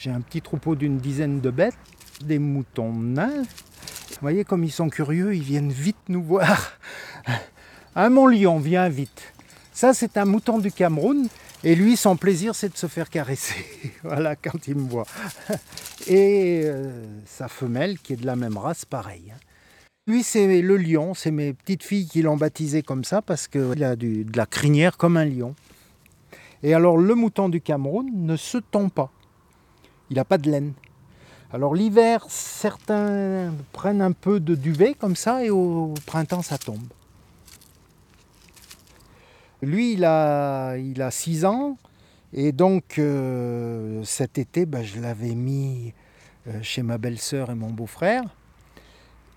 J'ai un petit troupeau d'une dizaine de bêtes, des moutons nains. Vous voyez comme ils sont curieux, ils viennent vite nous voir. Un mon lion, viens vite. Ça, c'est un mouton du Cameroun. Et lui, son plaisir, c'est de se faire caresser. voilà, quand il me voit. Et euh, sa femelle, qui est de la même race, pareil. hein. Lui, c'est le lion. C'est mes petites filles qui l'ont baptisé comme ça parce qu'il a de la crinière comme un lion. Et alors, le mouton du Cameroun ne se tond pas. Il n'a pas de laine. Alors, l'hiver, certains prennent un peu de duvet comme ça et au printemps, ça tombe. Lui, il a, il a 6 ans. Et donc, euh, cet été, ben, je l'avais mis euh, chez ma belle-sœur et mon beau-frère.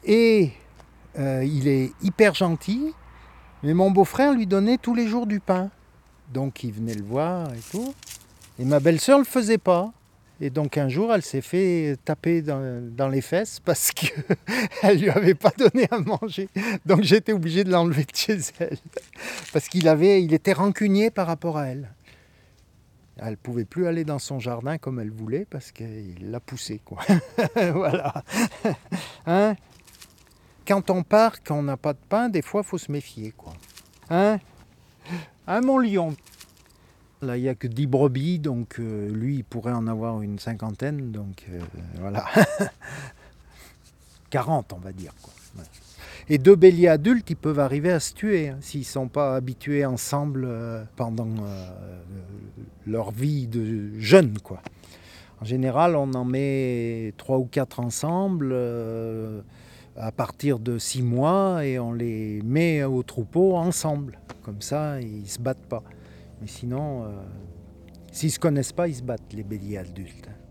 Et euh, il est hyper gentil. Mais mon beau-frère lui donnait tous les jours du pain. Donc, il venait le voir et tout. Et ma belle-sœur ne le faisait pas. Et donc, un jour, elle s'est fait taper dans, les fesses parce qu'elle ne lui avait pas donné à manger. Donc, j'étais obligé de l'enlever de chez elle parce qu'il avait, il était rancunier par rapport à elle. Elle pouvait plus aller dans son jardin comme elle voulait parce qu'il l'a poussée, voilà. Hein? Quand on part, quand on n'a pas de pain, des fois, faut se méfier, quoi. Hein? Hein, mon lion? Là, il n'y a que 10 brebis, donc euh, lui, il pourrait en avoir une cinquantaine, donc euh, voilà. 40, on va dire, quoi. Et deux béliers adultes, ils peuvent arriver à se tuer hein, s'ils ne sont pas habitués ensemble euh, pendant leur vie de jeunes. Quoi. En général, on en met trois ou quatre ensemble à partir de six mois et on les met au troupeau ensemble. Comme ça, ils ne se battent pas. Mais sinon, euh, s'ils ne se connaissent pas, ils se battent, les béliers adultes. hein.